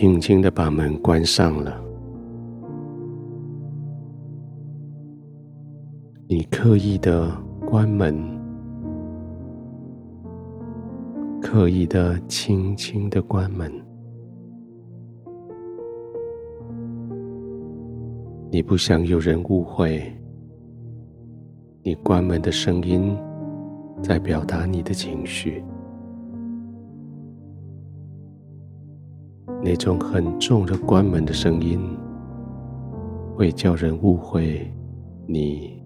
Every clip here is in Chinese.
轻轻的把门关上了。你刻意的关门，刻意的轻轻的关门。你不想有人误会，你关门的声音在表达你的情绪。那种很重的关门的声音，会叫人误会你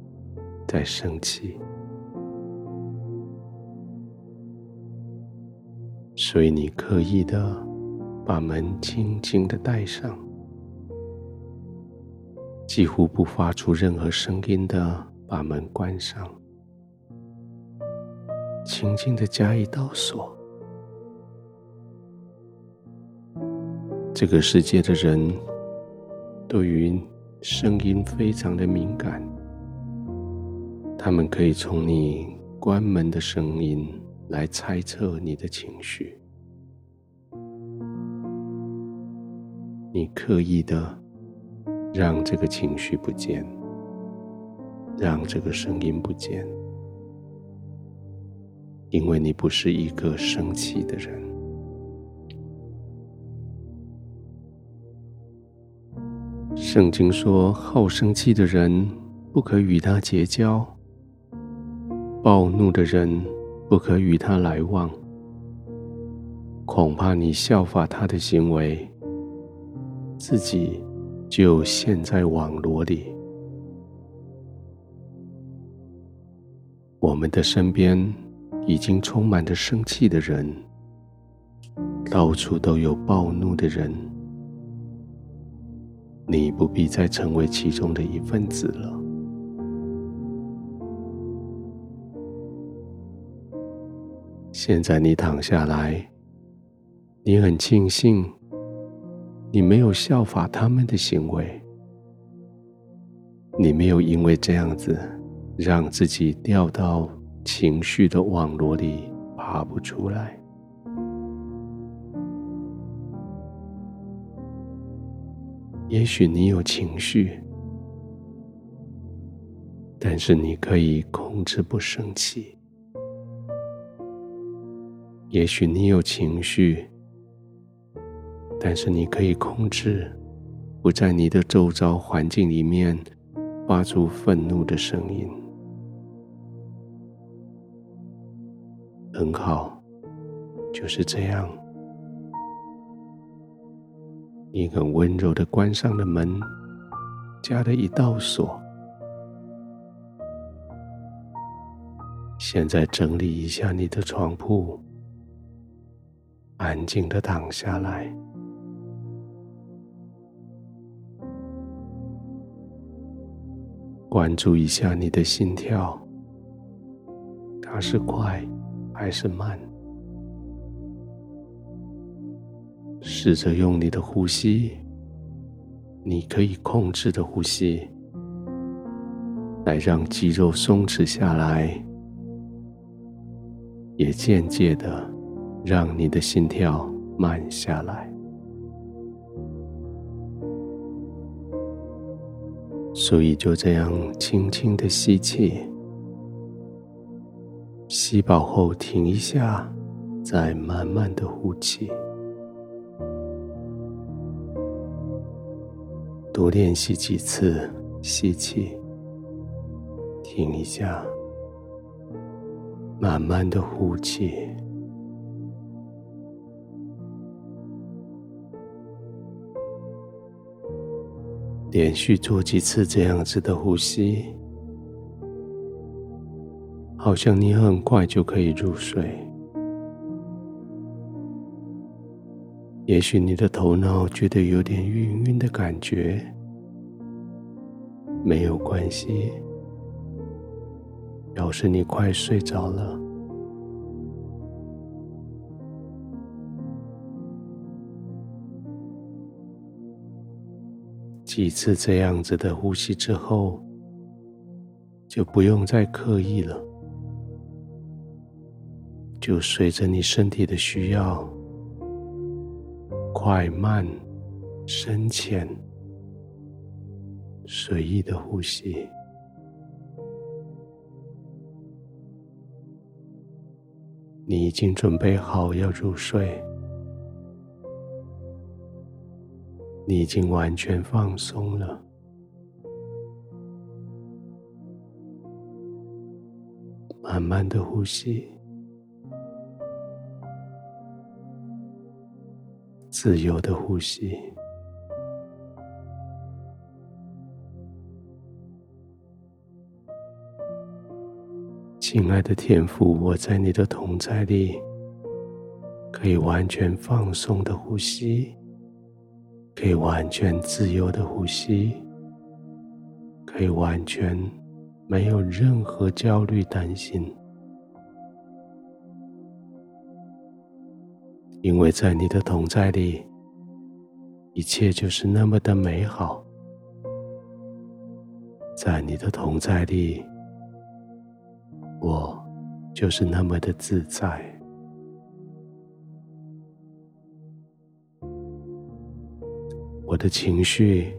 在生气，所以你刻意的把门轻轻的带上，几乎不发出任何声音的把门关上，轻轻的加一道锁。这个世界的人对于声音非常的敏感，他们可以从你关门的声音来猜测你的情绪。你刻意的让这个情绪不见，让这个声音不见，因为你不是一个生气的人。圣经说：“好生气的人不可与他结交，暴怒的人不可与他来往。恐怕你效法他的行为，自己就陷在网罗里。”我们的身边已经充满着生气的人，到处都有暴怒的人。你不必再成为其中的一份子了。现在你躺下来，你很庆幸，你没有效法他们的行为，你没有因为这样子让自己掉到情绪的网罗里爬不出来。也许你有情绪，但是你可以控制不生气。也许你有情绪，但是你可以控制不在你的周遭环境里面发出愤怒的声音。很好，就是这样。你很温柔的关上了门，加了一道锁。现在整理一下你的床铺，安静的躺下来，关注一下你的心跳，它是快还是慢？试着用你的呼吸，你可以控制的呼吸，来让肌肉松弛下来，也间接的让你的心跳慢下来。所以就这样轻轻的吸气，吸饱后停一下，再慢慢的呼气。多练习几次，吸气，停一下，慢慢的呼气。连续做几次这样子的呼吸，好像你很快就可以入睡。也许你的头脑觉得有点晕晕的感觉，没有关系。要是你快睡着了，几次这样子的呼吸之后，就不用再刻意了，就随着你身体的需要。快慢深浅、随意的呼吸。你已经准备好要入睡，你已经完全放松了。慢慢的呼吸，自由的呼吸。亲爱的天父，我在你的同在里，可以完全放松的呼吸，可以完全自由的呼吸，可以完全没有任何焦虑担心，因为在你的同在里，一切就是那么的美好，在你的同在里。我就是那么的自在，我的情绪、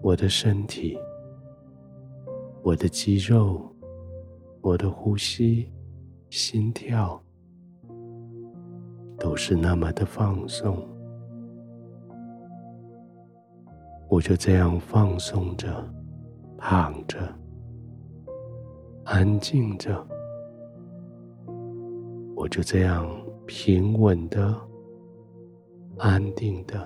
我的身体、我的肌肉、我的呼吸、心跳，都是那么的放松。我就这样放松着，躺着。安静着，我就这样平稳的、安定的，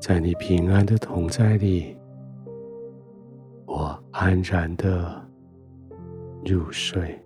在你平安的同在里，我安然的入睡。